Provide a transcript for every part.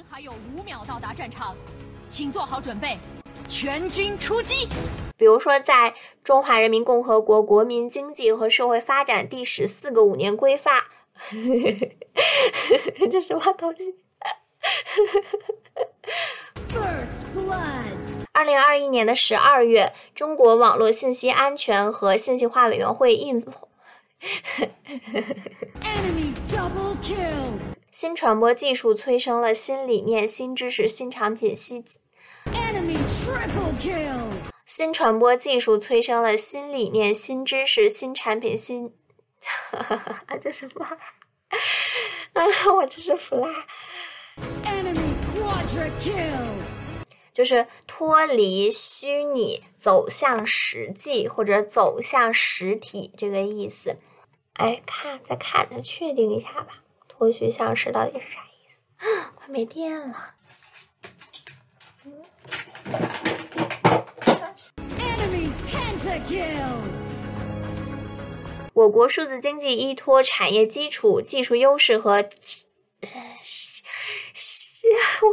兵还有五秒到达战场，请做好准备，全军出击。比如说，在《中华人民共和国国民经济和社会发展第十四个五年规划》，这什么东西？二零二一年的十二月，中国网络信息安全和信息化委员会印。新传播技术催生了新理念、新知识、新产品、新。新传播技术催生了新理念、新知识、新产品、新。这是什么？啊，我这是服了。就是脱离虚拟走向实际，或者走向实体这个意思。哎，看，再看再确定一下吧。脱虚向实到底是啥意思？快没电了。我国数字经济依托产业基础、技术优势和。我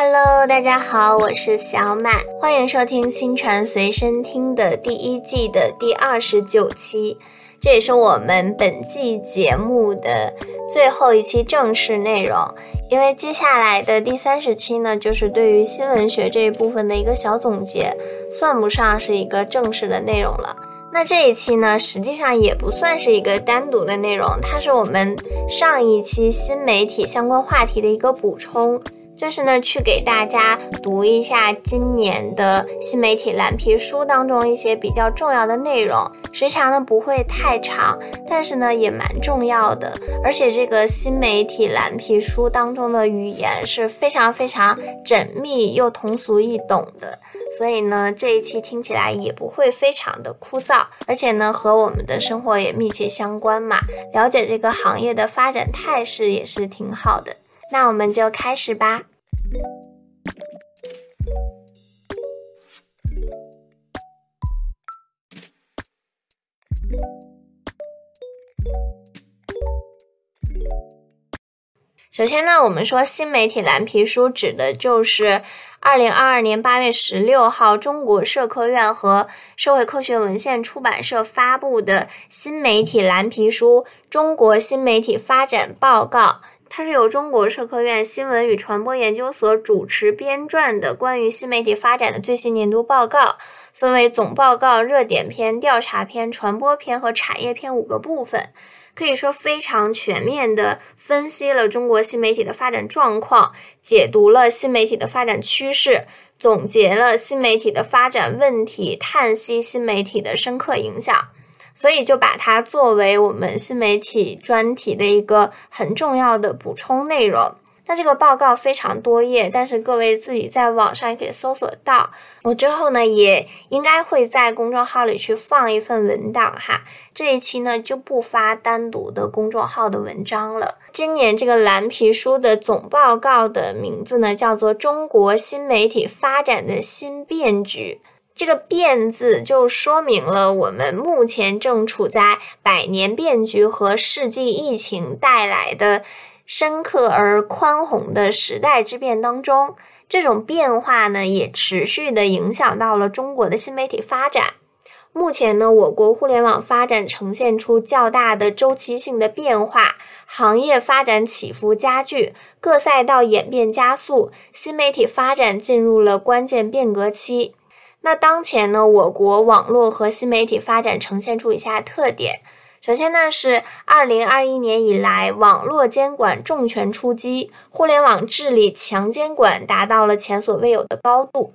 Hello，大家好，我是小满，欢迎收听新传随身听的第一季的第二十九期。这也是我们本季节目的最后一期正式内容，因为接下来的第三十期呢，就是对于新闻学这一部分的一个小总结，算不上是一个正式的内容了。那这一期呢，实际上也不算是一个单独的内容，它是我们上一期新媒体相关话题的一个补充。就是呢，去给大家读一下今年的新媒体蓝皮书当中一些比较重要的内容，时长呢不会太长，但是呢也蛮重要的。而且这个新媒体蓝皮书当中的语言是非常非常缜密又通俗易懂的，所以呢这一期听起来也不会非常的枯燥，而且呢和我们的生活也密切相关嘛，了解这个行业的发展态势也是挺好的。那我们就开始吧。首先呢，我们说新媒体蓝皮书指的就是二零二二年八月十六号中国社科院和社会科学文献出版社发布的新媒体蓝皮书《中国新媒体发展报告》。它是由中国社科院新闻与传播研究所主持编撰的关于新媒体发展的最新年度报告，分为总报告、热点篇、调查篇、传播篇和产业篇五个部分，可以说非常全面的分析了中国新媒体的发展状况，解读了新媒体的发展趋势，总结了新媒体的发展问题，叹息新媒体的深刻影响。所以就把它作为我们新媒体专题的一个很重要的补充内容。那这个报告非常多页，但是各位自己在网上也可以搜索到。我之后呢也应该会在公众号里去放一份文档哈。这一期呢就不发单独的公众号的文章了。今年这个蓝皮书的总报告的名字呢叫做《中国新媒体发展的新变局》。这个“变”字就说明了我们目前正处在百年变局和世纪疫情带来的深刻而宽宏的时代之变当中。这种变化呢，也持续的影响到了中国的新媒体发展。目前呢，我国互联网发展呈现出较大的周期性的变化，行业发展起伏加剧，各赛道演变加速，新媒体发展进入了关键变革期。那当前呢，我国网络和新媒体发展呈现出以下特点。首先呢，是二零二一年以来，网络监管重拳出击，互联网治理强监管达到了前所未有的高度。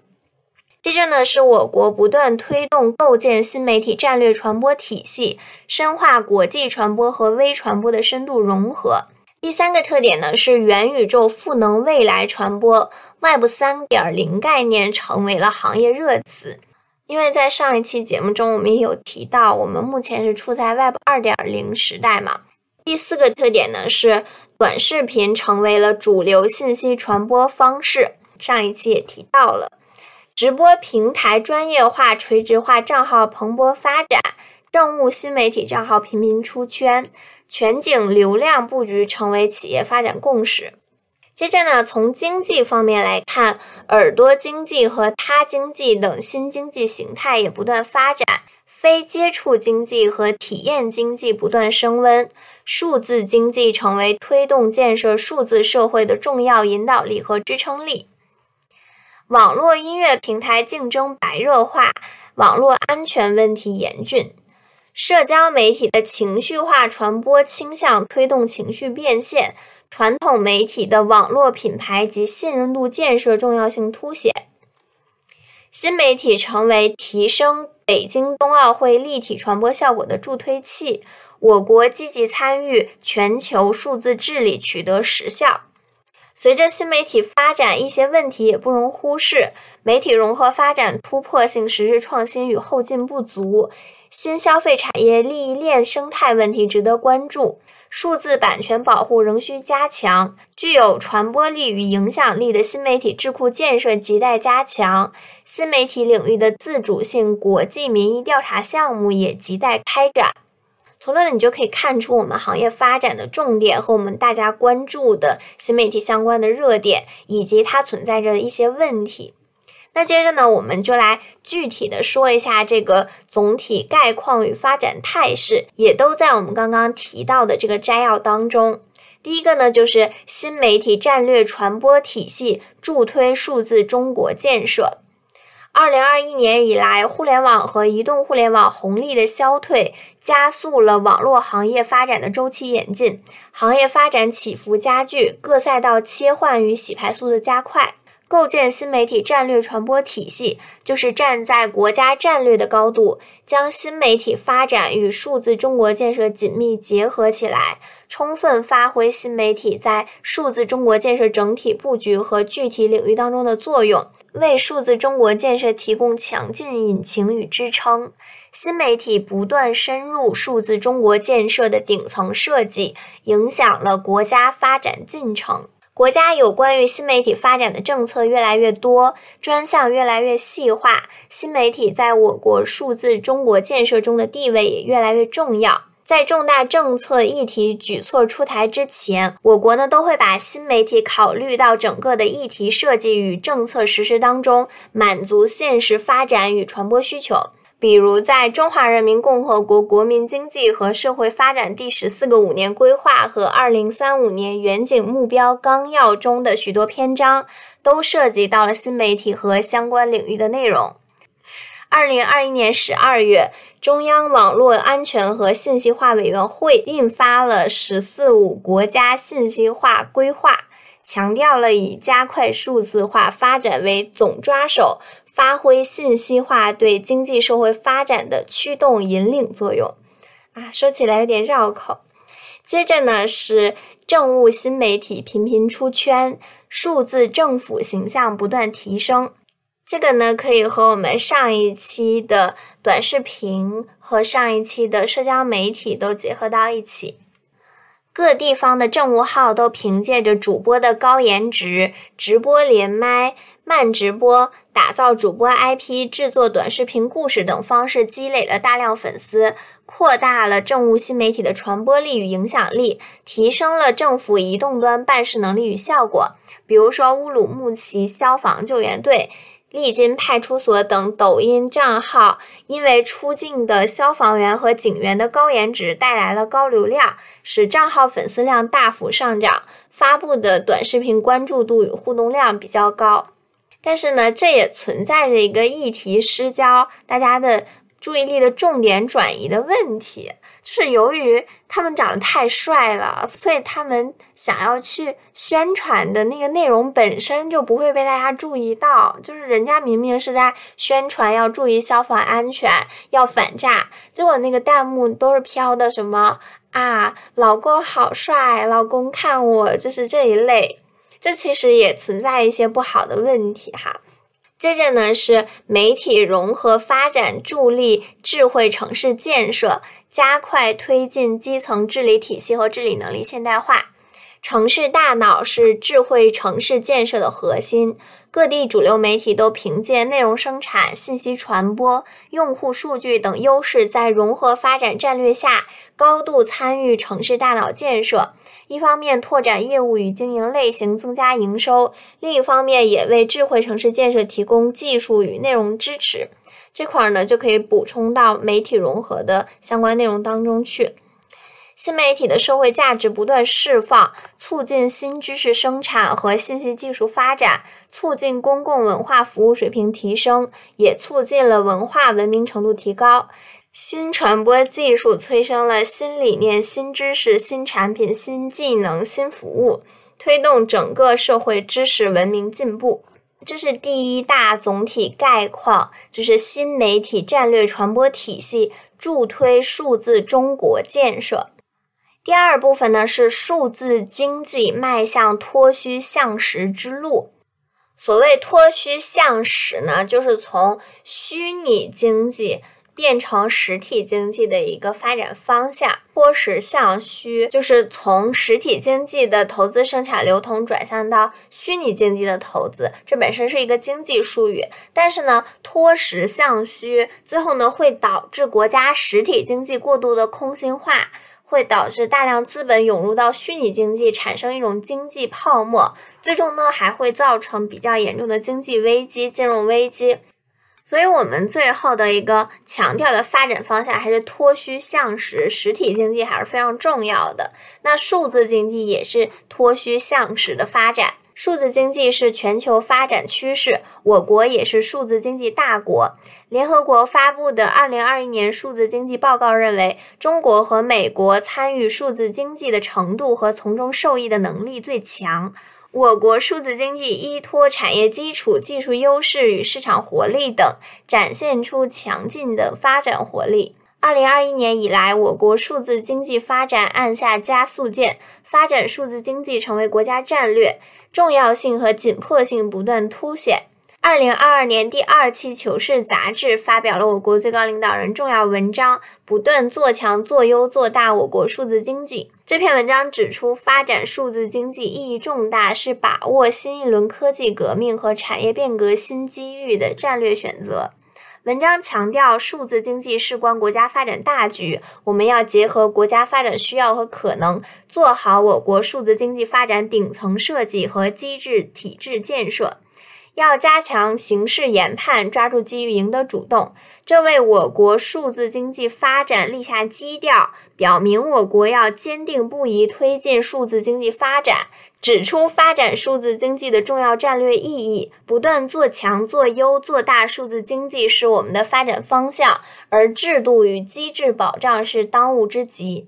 接着呢，是我国不断推动构建新媒体战略传播体系，深化国际传播和微传播的深度融合。第三个特点呢是元宇宙赋能未来传播，Web 三点零概念成为了行业热词。因为在上一期节目中，我们也有提到，我们目前是处在 Web 二点零时代嘛。第四个特点呢是短视频成为了主流信息传播方式。上一期也提到了，直播平台专业化、垂直化账号蓬勃发展，政务新媒体账号频频出圈，全景流量布局成为企业发展共识。接着呢，从经济方面来看，耳朵经济和他经济等新经济形态也不断发展。非接触经济和体验经济不断升温，数字经济成为推动建设数字社会的重要引导力和支撑力。网络音乐平台竞争白热化，网络安全问题严峻，社交媒体的情绪化传播倾向推动情绪变现，传统媒体的网络品牌及信任度建设重要性凸显。新媒体成为提升北京冬奥会立体传播效果的助推器，我国积极参与全球数字治理取得实效。随着新媒体发展，一些问题也不容忽视。媒体融合发展突破性实质创新与后劲不足，新消费产业利益链生态问题值得关注。数字版权保护仍需加强，具有传播力与影响力的新媒体智库建设亟待加强，新媒体领域的自主性国际民意调查项目也亟待开展。从这里你就可以看出我们行业发展的重点和我们大家关注的新媒体相关的热点，以及它存在着的一些问题。那接着呢，我们就来具体的说一下这个总体概况与发展态势，也都在我们刚刚提到的这个摘要当中。第一个呢，就是新媒体战略传播体系助推数字中国建设。二零二一年以来，互联网和移动互联网红利的消退，加速了网络行业发展的周期演进，行业发展起伏加剧，各赛道切换与洗牌速度加快。构建新媒体战略传播体系，就是站在国家战略的高度，将新媒体发展与数字中国建设紧密结合起来，充分发挥新媒体在数字中国建设整体布局和具体领域当中的作用，为数字中国建设提供强劲引擎与支撑。新媒体不断深入数字中国建设的顶层设计，影响了国家发展进程。国家有关于新媒体发展的政策越来越多，专项越来越细化，新媒体在我国数字中国建设中的地位也越来越重要。在重大政策议题举措出台之前，我国呢都会把新媒体考虑到整个的议题设计与政策实施当中，满足现实发展与传播需求。比如，在《中华人民共和国国民经济和社会发展第十四个五年规划和二零三五年远景目标纲要中的许多篇章，都涉及到了新媒体和相关领域的内容。二零二一年十二月，中央网络安全和信息化委员会印发了“十四五”国家信息化规划，强调了以加快数字化发展为总抓手。发挥信息化对经济社会发展的驱动引领作用，啊，说起来有点绕口。接着呢是政务新媒体频频出圈，数字政府形象不断提升。这个呢可以和我们上一期的短视频和上一期的社交媒体都结合到一起。各地方的政务号都凭借着主播的高颜值、直播连麦、慢直播、打造主播 IP、制作短视频故事等方式，积累了大量粉丝，扩大了政务新媒体的传播力与影响力，提升了政府移动端办事能力与效果。比如说，乌鲁木齐消防救援队。丽金派出所等抖音账号，因为出镜的消防员和警员的高颜值带来了高流量，使账号粉丝量大幅上涨，发布的短视频关注度与互动量比较高。但是呢，这也存在着一个议题失焦，大家的注意力的重点转移的问题。就是由于他们长得太帅了，所以他们想要去宣传的那个内容本身就不会被大家注意到。就是人家明明是在宣传要注意消防安全、要反诈，结果那个弹幕都是飘的什么啊，老公好帅，老公看我，就是这一类。这其实也存在一些不好的问题哈。接着呢是媒体融合发展，助力智慧城市建设。加快推进基层治理体系和治理能力现代化，城市大脑是智慧城市建设的核心。各地主流媒体都凭借内容生产、信息传播、用户数据等优势，在融合发展战略下高度参与城市大脑建设。一方面拓展业务与经营类型，增加营收；另一方面也为智慧城市建设提供技术与内容支持。这块儿呢，就可以补充到媒体融合的相关内容当中去。新媒体的社会价值不断释放，促进新知识生产和信息技术发展，促进公共文化服务水平提升，也促进了文化文明程度提高。新传播技术催生了新理念、新知识、新产品、新技能、新服务，推动整个社会知识文明进步。这是第一大总体概况，就是新媒体战略传播体系助推数字中国建设。第二部分呢是数字经济迈向脱虚向实之路。所谓脱虚向实呢，就是从虚拟经济变成实体经济的一个发展方向。脱实向虚就是从实体经济的投资、生产、流通转向到虚拟经济的投资。这本身是一个经济术语，但是呢，脱实向虚最后呢会导致国家实体经济过度的空心化。会导致大量资本涌入到虚拟经济，产生一种经济泡沫，最终呢还会造成比较严重的经济危机、金融危机。所以，我们最后的一个强调的发展方向还是脱虚向实，实体经济还是非常重要的。那数字经济也是脱虚向实的发展。数字经济是全球发展趋势，我国也是数字经济大国。联合国发布的《二零二一年数字经济报告》认为，中国和美国参与数字经济的程度和从中受益的能力最强。我国数字经济依托产业基础、技术优势与市场活力等，展现出强劲的发展活力。二零二一年以来，我国数字经济发展按下加速键，发展数字经济成为国家战略。重要性和紧迫性不断凸显。二零二二年第二期《求是》杂志发表了我国最高领导人重要文章，不断做强、做优、做大我国数字经济。这篇文章指出，发展数字经济意义重大，是把握新一轮科技革命和产业变革新机遇的战略选择。文章强调，数字经济事关国家发展大局，我们要结合国家发展需要和可能，做好我国数字经济发展顶层设计和机制体制建设。要加强形势研判，抓住机遇，赢得主动，这为我国数字经济发展立下基调，表明我国要坚定不移推进数字经济发展。指出发展数字经济的重要战略意义，不断做强、做优、做大数字经济是我们的发展方向，而制度与机制保障是当务之急。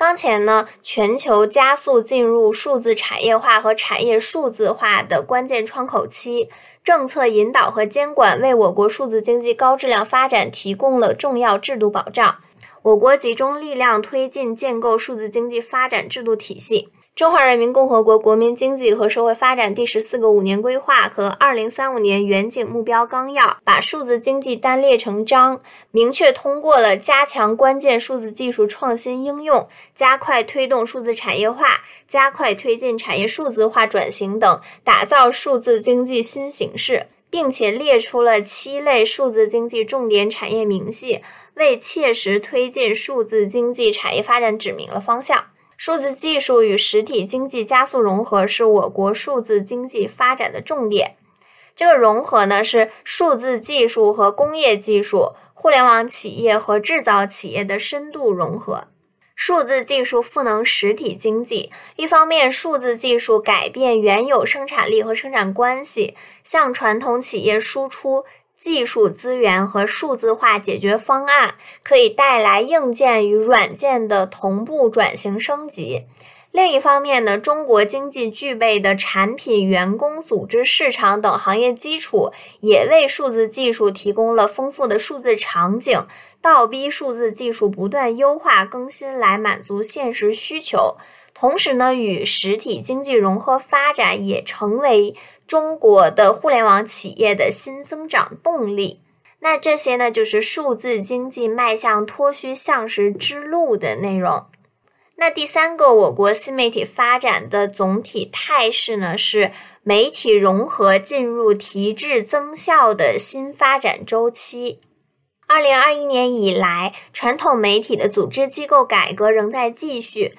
当前呢，全球加速进入数字产业化和产业数字化的关键窗口期，政策引导和监管为我国数字经济高质量发展提供了重要制度保障。我国集中力量推进建构数字经济发展制度体系。《中华人民共和国国民经济和社会发展第十四个五年规划和二零三五年远景目标纲要》把数字经济单列成章，明确通过了加强关键数字技术创新应用、加快推动数字产业化、加快推进产业数字化转型等，打造数字经济新形势，并且列出了七类数字经济重点产业明细，为切实推进数字经济产业发展指明了方向。数字技术与实体经济加速融合是我国数字经济发展的重点。这个融合呢，是数字技术和工业技术、互联网企业和制造企业的深度融合。数字技术赋能实体经济，一方面，数字技术改变原有生产力和生产关系，向传统企业输出。技术资源和数字化解决方案可以带来硬件与软件的同步转型升级。另一方面呢，中国经济具备的产品、员工、组织、市场等行业基础，也为数字技术提供了丰富的数字场景，倒逼数字技术不断优化更新来满足现实需求。同时呢，与实体经济融合发展也成为。中国的互联网企业的新增长动力，那这些呢，就是数字经济迈向脱虚向实之路的内容。那第三个，我国新媒体发展的总体态势呢，是媒体融合进入提质增效的新发展周期。二零二一年以来，传统媒体的组织机构改革仍在继续，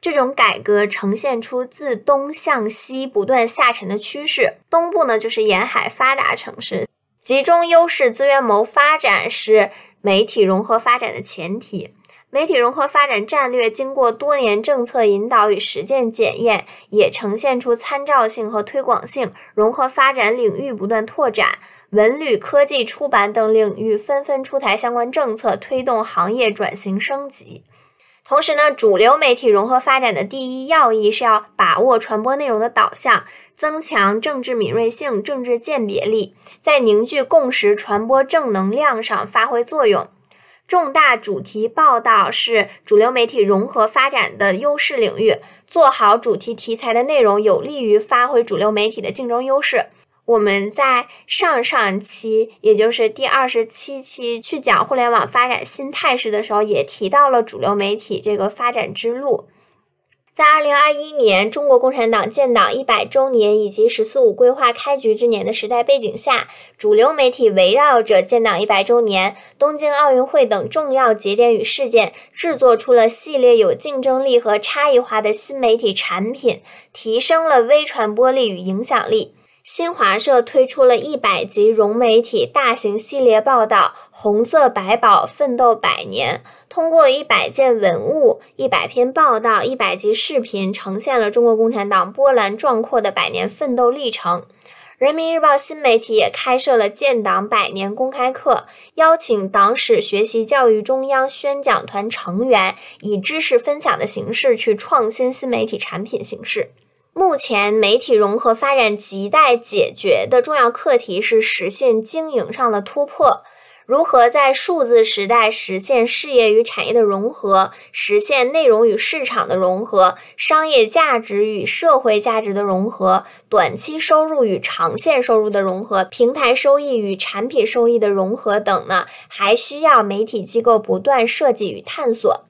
这种改革呈现出自东向西不断下沉的趋势。东部呢，就是沿海发达城市，集中优势资源谋发展是媒体融合发展的前提。媒体融合发展战略经过多年政策引导与实践检验，也呈现出参照性和推广性。融合发展领域不断拓展，文旅、科技、出版等领域纷纷出台相关政策，推动行业转型升级。同时呢，主流媒体融合发展的第一要义是要把握传播内容的导向，增强政治敏锐性、政治鉴别力，在凝聚共识、传播正能量上发挥作用。重大主题报道是主流媒体融合发展的优势领域，做好主题题材的内容，有利于发挥主流媒体的竞争优势。我们在上上期，也就是第二十七期去讲互联网发展新态势的时候，也提到了主流媒体这个发展之路。在二零二一年中国共产党建党一百周年以及“十四五”规划开局之年的时代背景下，主流媒体围绕着建党一百周年、东京奥运会等重要节点与事件，制作出了系列有竞争力和差异化的新媒体产品，提升了微传播力与影响力。新华社推出了一百集融媒体大型系列报道《红色百宝奋斗百年》，通过一百件文物、一百篇报道、一百集视频，呈现了中国共产党波澜壮阔的百年奋斗历程。人民日报新媒体也开设了建党百年公开课，邀请党史学习教育中央宣讲团成员，以知识分享的形式去创新新媒体产品形式。目前，媒体融合发展亟待解决的重要课题是实现经营上的突破。如何在数字时代实现事业与产业的融合，实现内容与市场的融合，商业价值与社会价值的融合，短期收入与长线收入的融合，平台收益与产品收益的融合等呢？还需要媒体机构不断设计与探索。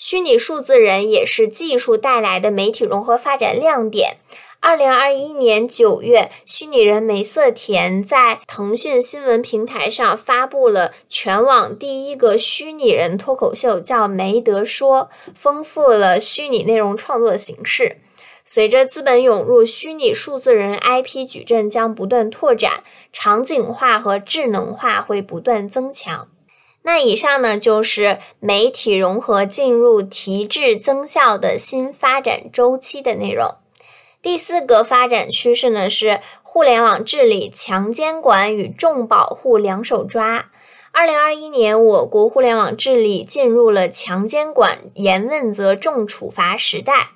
虚拟数字人也是技术带来的媒体融合发展亮点。二零二一年九月，虚拟人梅瑟田在腾讯新闻平台上发布了全网第一个虚拟人脱口秀，叫《梅德说》，丰富了虚拟内容创作形式。随着资本涌入，虚拟数字人 IP 矩阵将不断拓展，场景化和智能化会不断增强。那以上呢，就是媒体融合进入提质增效的新发展周期的内容。第四个发展趋势呢，是互联网治理强监管与重保护两手抓。二零二一年，我国互联网治理进入了强监管、严问责、重处罚时代。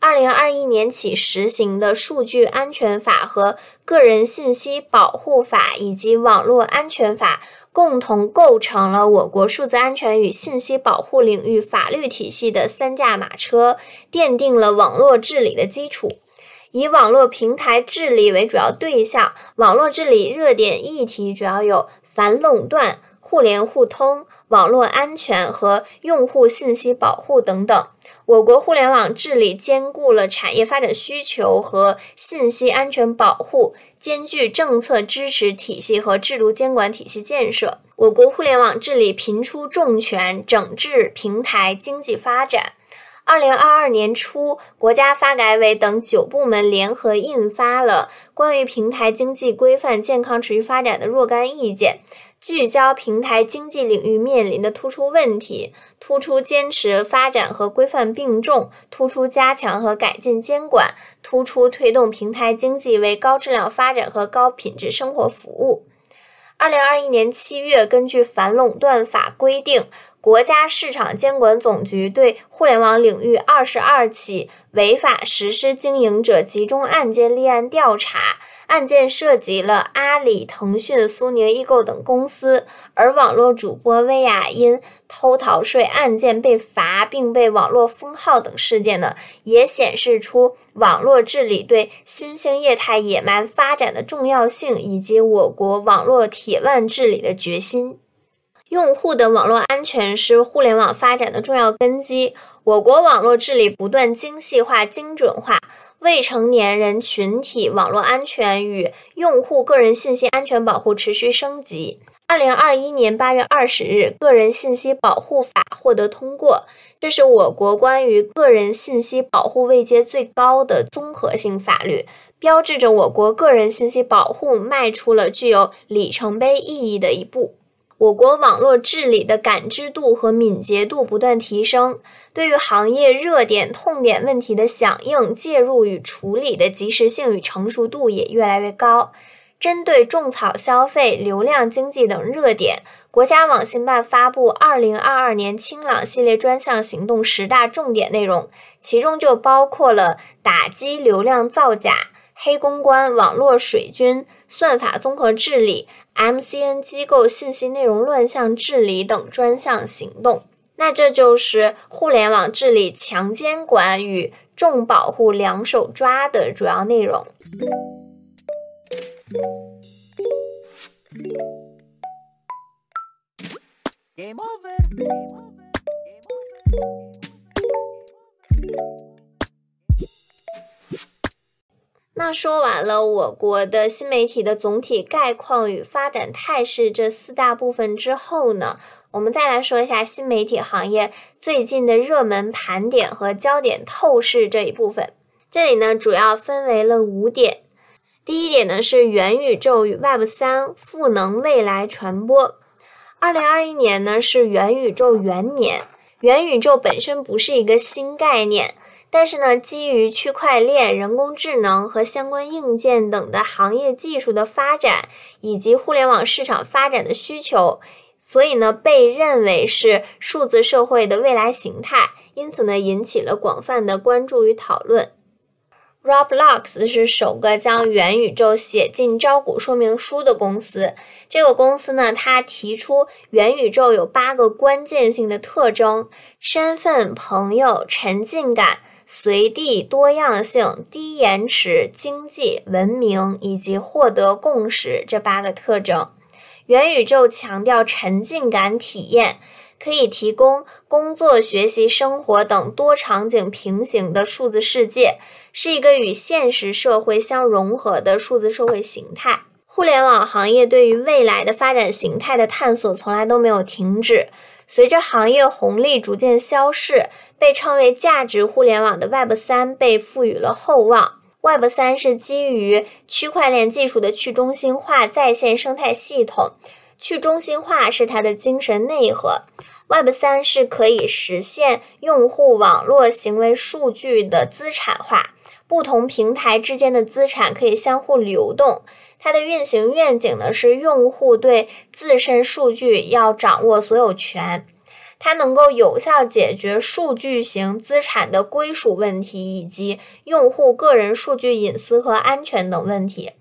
二零二一年起实行的《数据安全法》和《个人信息保护法》以及《网络安全法》。共同构成了我国数字安全与信息保护领域法律体系的三驾马车，奠定了网络治理的基础。以网络平台治理为主要对象，网络治理热点议题主要有反垄断、互联互通、网络安全和用户信息保护等等。我国互联网治理兼顾了产业发展需求和信息安全保护，兼具政策支持体系和制度监管体系建设。我国互联网治理频出重拳，整治平台经济发展。二零二二年初，国家发改委等九部门联合印发了《关于平台经济规范健康持续发展的若干意见》。聚焦平台经济领域面临的突出问题，突出坚持发展和规范并重，突出加强和改进监管，突出推动平台经济为高质量发展和高品质生活服务。二零二一年七月，根据反垄断法规定，国家市场监管总局对互联网领域二十二起违法实施经营者集中案件立案调查。案件涉及了阿里、腾讯、苏宁易购等公司，而网络主播薇娅因偷逃税案件被罚并被网络封号等事件呢，也显示出网络治理对新兴业态野蛮发展的重要性，以及我国网络铁腕治理的决心。用户的网络安全是互联网发展的重要根基。我国网络治理不断精细化、精准化，未成年人群体网络安全与用户个人信息安全保护持续升级。二零二一年八月二十日，《个人信息保护法》获得通过，这是我国关于个人信息保护位阶最高的综合性法律，标志着我国个人信息保护迈出了具有里程碑意义的一步。我国网络治理的感知度和敏捷度不断提升，对于行业热点、痛点问题的响应、介入与处理的及时性与成熟度也越来越高。针对种草消费、流量经济等热点，国家网信办发布二零二二年清朗系列专项行动十大重点内容，其中就包括了打击流量造假、黑公关、网络水军、算法综合治理、MCN 机构信息内容乱象治理等专项行动。那这就是互联网治理强监管与重保护两手抓的主要内容。Game over. Game over. 那说完了我国的新媒体的总体概况与发展态势这四大部分之后呢，我们再来说一下新媒体行业最近的热门盘点和焦点透视这一部分。这里呢，主要分为了五点。第一点呢是元宇宙与 Web 三赋能未来传播。二零二一年呢是元宇宙元年，元宇宙本身不是一个新概念，但是呢基于区块链、人工智能和相关硬件等的行业技术的发展，以及互联网市场发展的需求，所以呢被认为是数字社会的未来形态，因此呢引起了广泛的关注与讨论。Roblox 是首个将元宇宙写进招股说明书的公司。这个公司呢，它提出元宇宙有八个关键性的特征：身份、朋友、沉浸感、随地、多样性、低延迟、经济、文明以及获得共识这八个特征。元宇宙强调沉浸感体验，可以提供工作、学习、生活等多场景平行的数字世界。是一个与现实社会相融合的数字社会形态。互联网行业对于未来的发展形态的探索从来都没有停止。随着行业红利逐渐消逝，被称为价值互联网的 Web 三被赋予了厚望。Web 三是基于区块链技术的去中心化在线生态系统，去中心化是它的精神内核。Web 三是可以实现用户网络行为数据的资产化。不同平台之间的资产可以相互流动。它的运行愿景呢是用户对自身数据要掌握所有权。它能够有效解决数据型资产的归属问题以及用户个人数据隐私和安全等问题。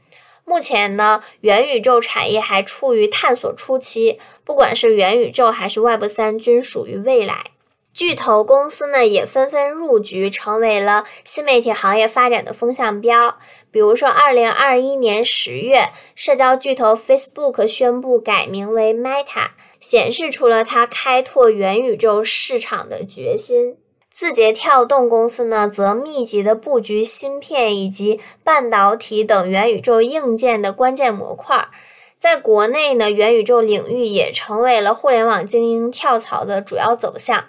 目前呢，元宇宙产业还处于探索初期，不管是元宇宙还是 Web 三，均属于未来。巨头公司呢也纷纷入局，成为了新媒体行业发展的风向标。比如说，二零二一年十月，社交巨头 Facebook 宣布改名为 Meta，显示出了它开拓元宇宙市场的决心。字节跳动公司呢，则密集的布局芯片以及半导体等元宇宙硬件的关键模块。在国内呢，元宇宙领域也成为了互联网精英跳槽的主要走向。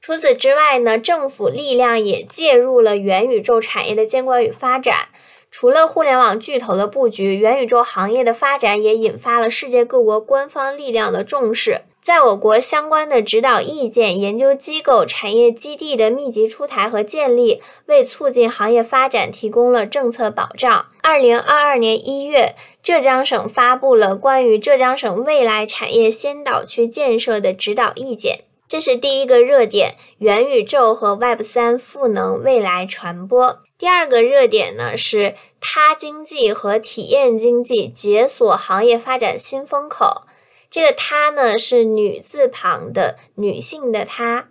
除此之外呢，政府力量也介入了元宇宙产业的监管与发展。除了互联网巨头的布局，元宇宙行业的发展也引发了世界各国官方力量的重视。在我国，相关的指导意见、研究机构、产业基地的密集出台和建立，为促进行业发展提供了政策保障。二零二二年一月，浙江省发布了关于浙江省未来产业先导区建设的指导意见。这是第一个热点，元宇宙和 Web 三赋能未来传播。第二个热点呢是他经济和体验经济解锁行业发展新风口。这个他呢是女字旁的女性的她。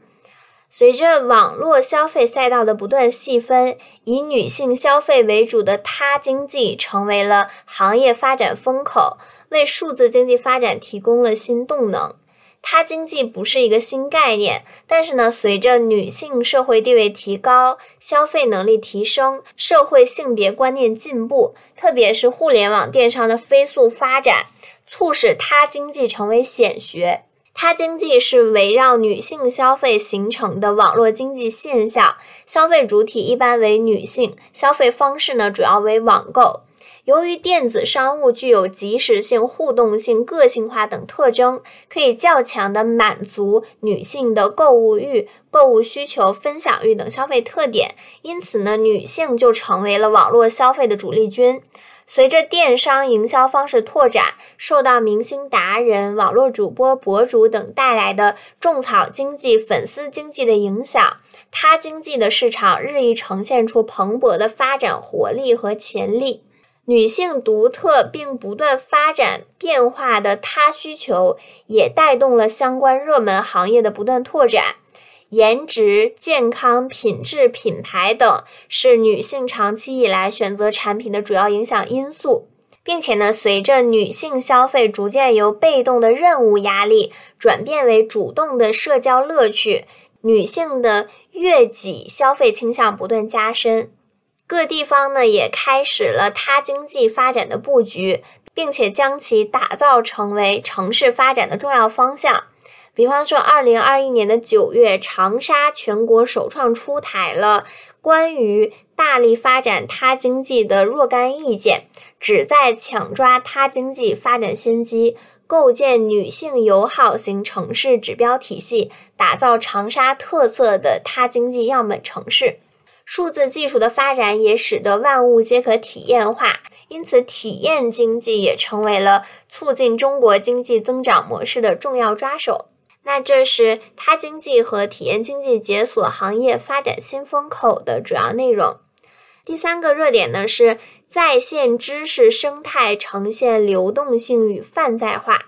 随着网络消费赛道的不断细分，以女性消费为主的他经济成为了行业发展风口，为数字经济发展提供了新动能。他经济不是一个新概念，但是呢，随着女性社会地位提高、消费能力提升、社会性别观念进步，特别是互联网电商的飞速发展，促使他经济成为显学。他经济是围绕女性消费形成的网络经济现象，消费主体一般为女性，消费方式呢主要为网购。由于电子商务具有即时性、互动性、个性化等特征，可以较强的满足女性的购物欲、购物需求、分享欲等消费特点，因此呢，女性就成为了网络消费的主力军。随着电商营销方式拓展，受到明星达人、网络主播、博主等带来的种草经济、粉丝经济的影响，他经济的市场日益呈现出蓬勃的发展活力和潜力。女性独特并不断发展变化的她需求，也带动了相关热门行业的不断拓展。颜值、健康、品质、品牌等是女性长期以来选择产品的主要影响因素，并且呢，随着女性消费逐渐由被动的任务压力转变为主动的社交乐趣，女性的悦己消费倾向不断加深。各地方呢也开始了他经济发展的布局，并且将其打造成为城市发展的重要方向。比方说，二零二一年的九月，长沙全国首创出台了关于大力发展他经济的若干意见，旨在抢抓他经济发展先机，构建女性友好型城市指标体系，打造长沙特色的他经济样本城市。数字技术的发展也使得万物皆可体验化，因此体验经济也成为了促进中国经济增长模式的重要抓手。那这是它经济和体验经济解锁行业发展新风口的主要内容。第三个热点呢是在线知识生态呈现流动性与泛在化。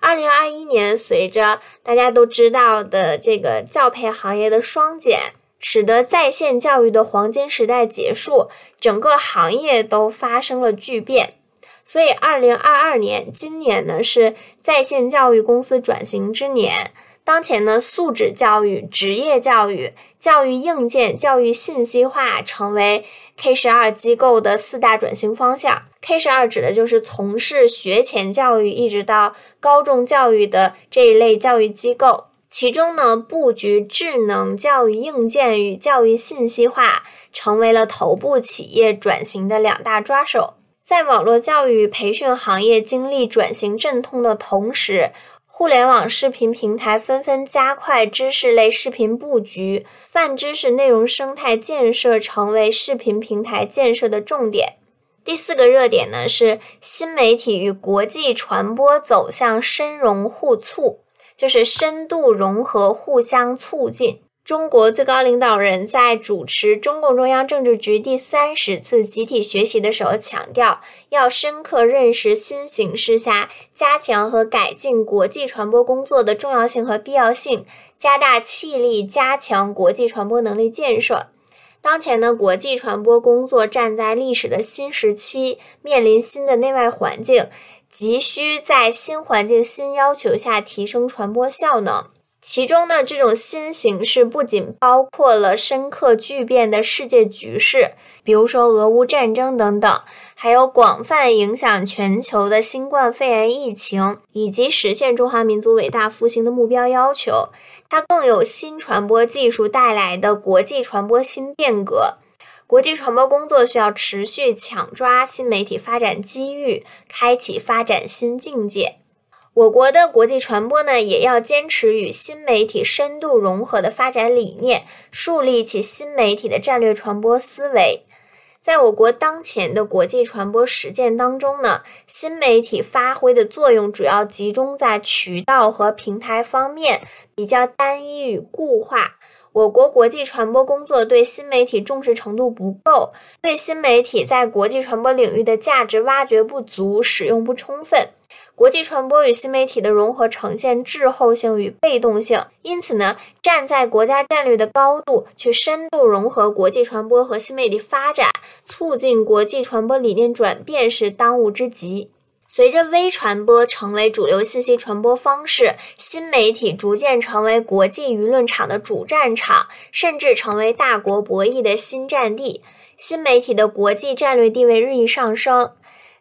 二零二一年，随着大家都知道的这个教培行业的双减。使得在线教育的黄金时代结束，整个行业都发生了巨变。所以，二零二二年，今年呢是在线教育公司转型之年。当前呢，素质教育、职业教育、教育硬件、教育信息化成为 K 十二机构的四大转型方向。K 十二指的就是从事学前教育一直到高中教育的这一类教育机构。其中呢，布局智能教育硬件与教育信息化成为了头部企业转型的两大抓手。在网络教育培训行业经历转型阵痛的同时，互联网视频平台纷纷加快知识类视频布局，泛知识内容生态建设成为视频平台建设的重点。第四个热点呢，是新媒体与国际传播走向深融互促。就是深度融合、互相促进。中国最高领导人在主持中共中央政治局第三十次集体学习的时候强调，要深刻认识新形势下加强和改进国际传播工作的重要性和必要性，加大气力，加强国际传播能力建设。当前呢，国际传播工作站在历史的新时期，面临新的内外环境。急需在新环境、新要求下提升传播效能。其中呢，这种新形势不仅包括了深刻巨变的世界局势，比如说俄乌战争等等，还有广泛影响全球的新冠肺炎疫情，以及实现中华民族伟大复兴的目标要求。它更有新传播技术带来的国际传播新变革。国际传播工作需要持续抢抓新媒体发展机遇，开启发展新境界。我国的国际传播呢，也要坚持与新媒体深度融合的发展理念，树立起新媒体的战略传播思维。在我国当前的国际传播实践当中呢，新媒体发挥的作用主要集中在渠道和平台方面，比较单一与固化。我国国际传播工作对新媒体重视程度不够，对新媒体在国际传播领域的价值挖掘不足、使用不充分。国际传播与新媒体的融合呈现滞后性与被动性，因此呢，站在国家战略的高度去深度融合国际传播和新媒体发展，促进国际传播理念转变是当务之急。随着微传播成为主流信息传播方式，新媒体逐渐成为国际舆论场的主战场，甚至成为大国博弈的新战地。新媒体的国际战略地位日益上升。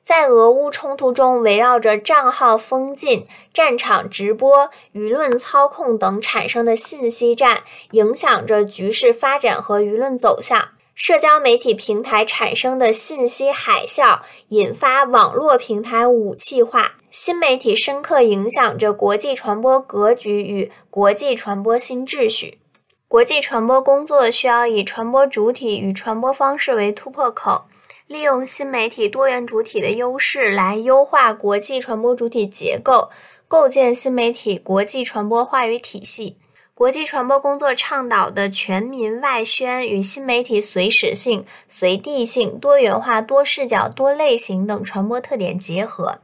在俄乌冲突中，围绕着账号封禁、战场直播、舆论操控等产生的信息战，影响着局势发展和舆论走向。社交媒体平台产生的信息海啸，引发网络平台武器化。新媒体深刻影响着国际传播格局与国际传播新秩序。国际传播工作需要以传播主体与传播方式为突破口。利用新媒体多元主体的优势来优化国际传播主体结构，构建新媒体国际传播话语体系。国际传播工作倡导的全民外宣与新媒体随时性、随地性、多元化、多视角、多类型等传播特点结合。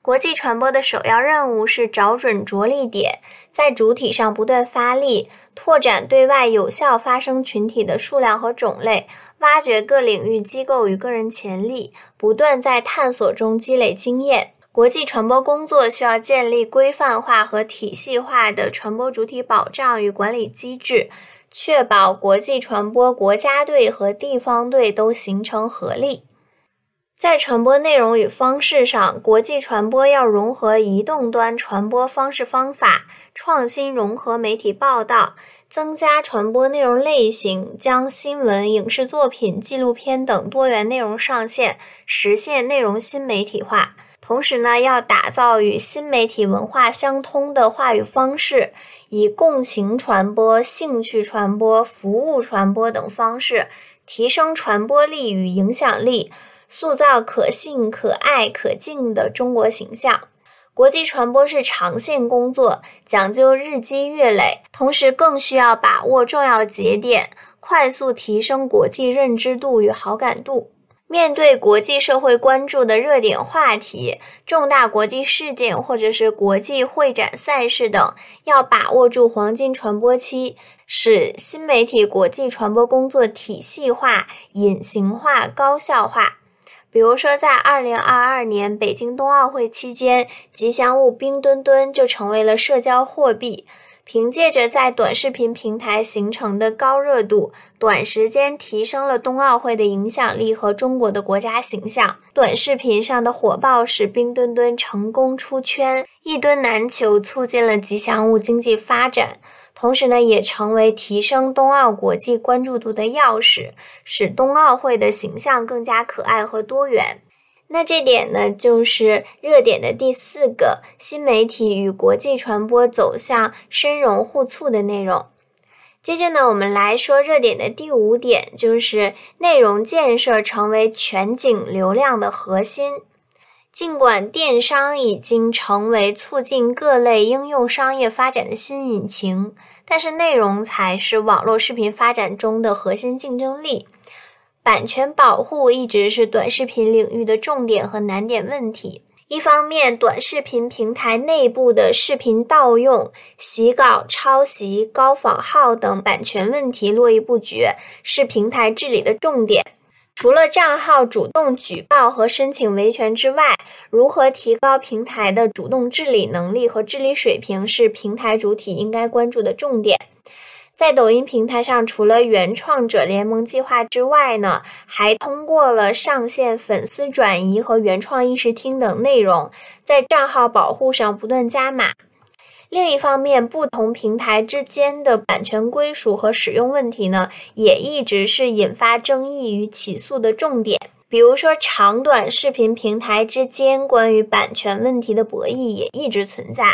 国际传播的首要任务是找准着力点，在主体上不断发力，拓展对外有效发声群体的数量和种类。挖掘各领域机构与个人潜力，不断在探索中积累经验。国际传播工作需要建立规范化和体系化的传播主体保障与管理机制，确保国际传播国家队和地方队都形成合力。在传播内容与方式上，国际传播要融合移动端传播方式方法，创新融合媒体报道。增加传播内容类型，将新闻、影视作品、纪录片等多元内容上线，实现内容新媒体化。同时呢，要打造与新媒体文化相通的话语方式，以共情传播、兴趣传播、服务传播等方式，提升传播力与影响力，塑造可信、可爱、可敬的中国形象。国际传播是长线工作，讲究日积月累，同时更需要把握重要节点，快速提升国际认知度与好感度。面对国际社会关注的热点话题、重大国际事件或者是国际会展赛事等，要把握住黄金传播期，使新媒体国际传播工作体系化、隐形化、高效化。比如说，在二零二二年北京冬奥会期间，吉祥物冰墩墩就成为了社交货币。凭借着在短视频平台形成的高热度，短时间提升了冬奥会的影响力和中国的国家形象。短视频上的火爆使冰墩墩成功出圈，一墩难求，促进了吉祥物经济发展。同时呢，也成为提升冬奥国际关注度的钥匙，使冬奥会的形象更加可爱和多元。那这点呢，就是热点的第四个新媒体与国际传播走向深融互促的内容。接着呢，我们来说热点的第五点，就是内容建设成为全景流量的核心。尽管电商已经成为促进各类应用商业发展的新引擎，但是内容才是网络视频发展中的核心竞争力。版权保护一直是短视频领域的重点和难点问题。一方面，短视频平台内部的视频盗用、洗稿、抄袭、高仿号等版权问题络绎不绝，是平台治理的重点。除了账号主动举报和申请维权之外，如何提高平台的主动治理能力和治理水平，是平台主体应该关注的重点。在抖音平台上，除了原创者联盟计划之外呢，还通过了上线粉丝转移和原创议事厅等内容，在账号保护上不断加码。另一方面，不同平台之间的版权归属和使用问题呢，也一直是引发争议与起诉的重点。比如说，长短视频平台之间关于版权问题的博弈也一直存在。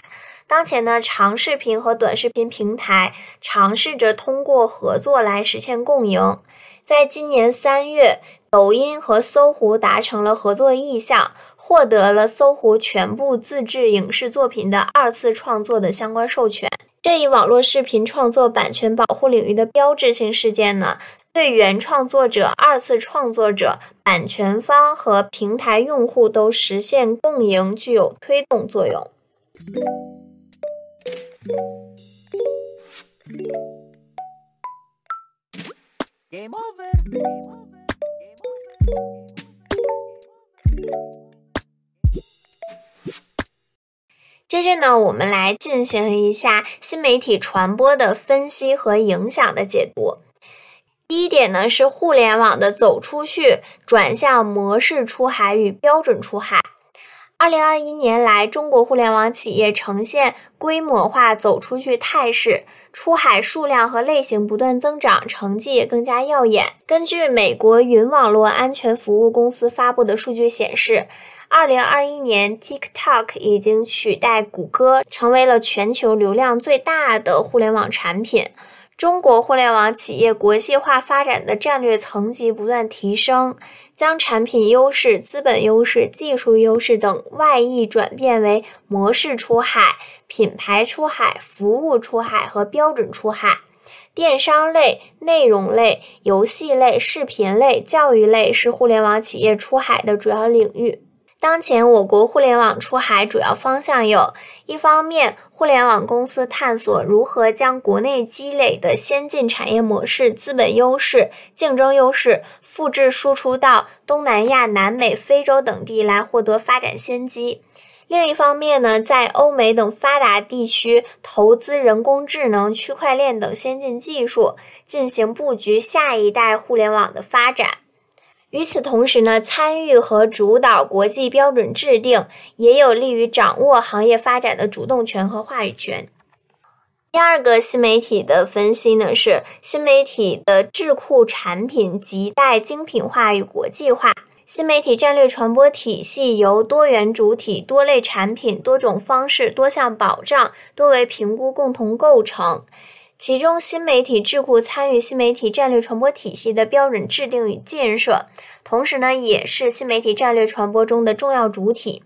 当前呢，长视频和短视频平台尝试着通过合作来实现共赢。在今年三月，抖音和搜狐达成了合作意向。获得了搜狐全部自制影视作品的二次创作的相关授权。这一网络视频创作版权保护领域的标志性事件呢，对原创作者、二次创作者、版权方和平台用户都实现共赢具有推动作用。Game over. 接着呢，我们来进行一下新媒体传播的分析和影响的解读。第一点呢，是互联网的走出去，转向模式出海与标准出海。二零二一年来，中国互联网企业呈现规模化走出去态势，出海数量和类型不断增长，成绩也更加耀眼。根据美国云网络安全服务公司发布的数据显示。二零二一年，TikTok 已经取代谷歌，成为了全球流量最大的互联网产品。中国互联网企业国际化发展的战略层级不断提升，将产品优势、资本优势、技术优势等外溢转变为模式出海、品牌出海、服务出海和标准出海。电商类、内容类、游戏类、视频类、教育类是互联网企业出海的主要领域。当前，我国互联网出海主要方向有：一方面，互联网公司探索如何将国内积累的先进产业模式、资本优势、竞争优势复制输出到东南亚、南美、非洲等地来获得发展先机；另一方面呢，在欧美等发达地区投资人工智能、区块链等先进技术，进行布局下一代互联网的发展。与此同时呢，参与和主导国际标准制定，也有利于掌握行业发展的主动权和话语权。第二个新媒体的分析呢，是新媒体的智库产品亟待精品化与国际化。新媒体战略传播体系由多元主体、多类产品、多种方式、多项保障、多维评估共同构成。其中，新媒体智库参与新媒体战略传播体系的标准制定与建设，同时呢，也是新媒体战略传播中的重要主体。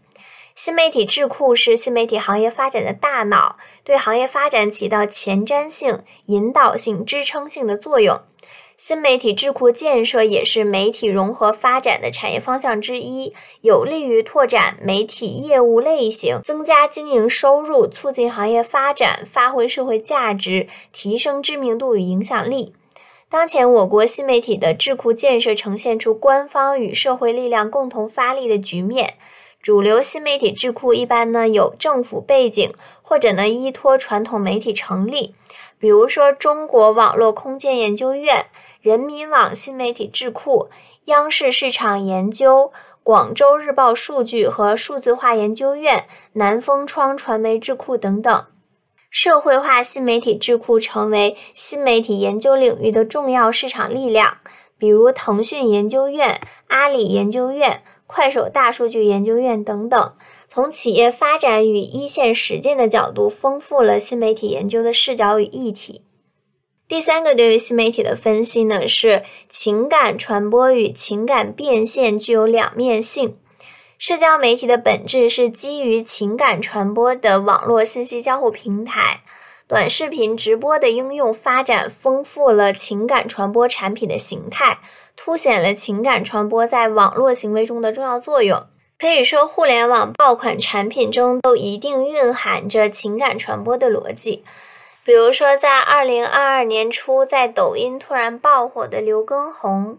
新媒体智库是新媒体行业发展的大脑，对行业发展起到前瞻性、引导性、支撑性的作用。新媒体智库建设也是媒体融合发展的产业方向之一，有利于拓展媒体业务类型，增加经营收入，促进行业发展，发挥社会价值，提升知名度与影响力。当前，我国新媒体的智库建设呈现出官方与社会力量共同发力的局面。主流新媒体智库一般呢有政府背景，或者呢依托传统媒体成立，比如说中国网络空间研究院。人民网新媒体智库、央视市场研究、广州日报数据和数字化研究院、南风窗传媒智库等等，社会化新媒体智库成为新媒体研究领域的重要市场力量，比如腾讯研究院、阿里研究院、快手大数据研究院等等，从企业发展与一线实践的角度，丰富了新媒体研究的视角与议题。第三个对于新媒体的分析呢，是情感传播与情感变现具有两面性。社交媒体的本质是基于情感传播的网络信息交互平台，短视频直播的应用发展丰富了情感传播产品的形态，凸显了情感传播在网络行为中的重要作用。可以说，互联网爆款产品中都一定蕴含着情感传播的逻辑。比如说，在二零二二年初，在抖音突然爆火的刘畊宏。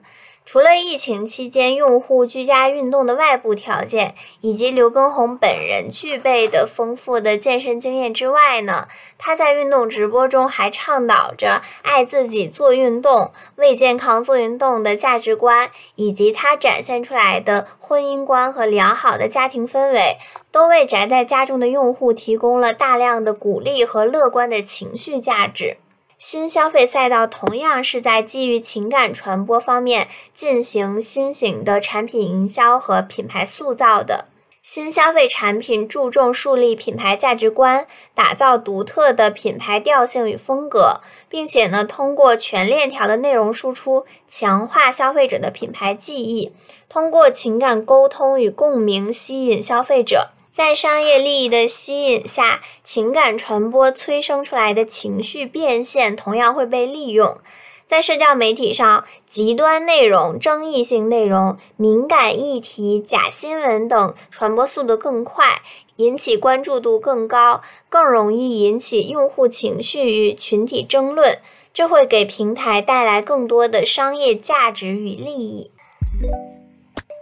除了疫情期间用户居家运动的外部条件，以及刘畊宏本人具备的丰富的健身经验之外呢，他在运动直播中还倡导着爱自己做运动、为健康做运动的价值观，以及他展现出来的婚姻观和良好的家庭氛围，都为宅在家中的用户提供了大量的鼓励和乐观的情绪价值。新消费赛道同样是在基于情感传播方面进行新型的产品营销和品牌塑造的。新消费产品注重树立品牌价值观，打造独特的品牌调性与风格，并且呢，通过全链条的内容输出，强化消费者的品牌记忆，通过情感沟通与共鸣吸引消费者。在商业利益的吸引下，情感传播催生出来的情绪变现同样会被利用。在社交媒体上，极端内容、争议性内容、敏感议题、假新闻等传播速度更快，引起关注度更高，更容易引起用户情绪与群体争论，这会给平台带来更多的商业价值与利益。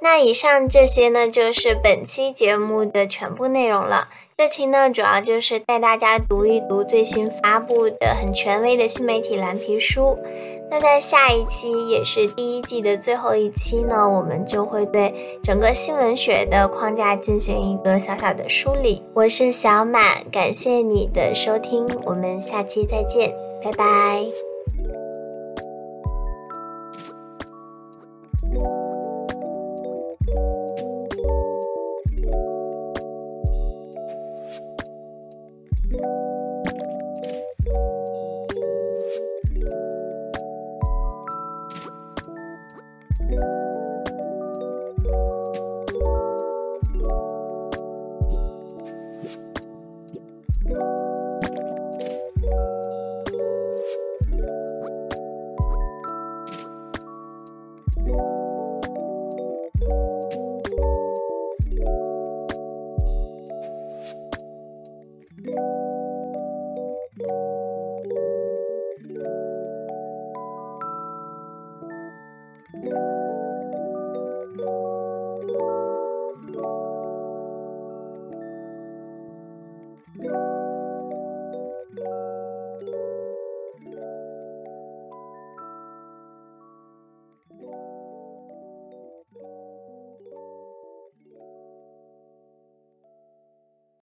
那以上这些呢，就是本期节目的全部内容了。这期呢，主要就是带大家读一读最新发布的很权威的新媒体蓝皮书。那在下一期，也是第一季的最后一期呢，我们就会对整个新闻学的框架进行一个小小的梳理。我是小满，感谢你的收听，我们下期再见，拜拜。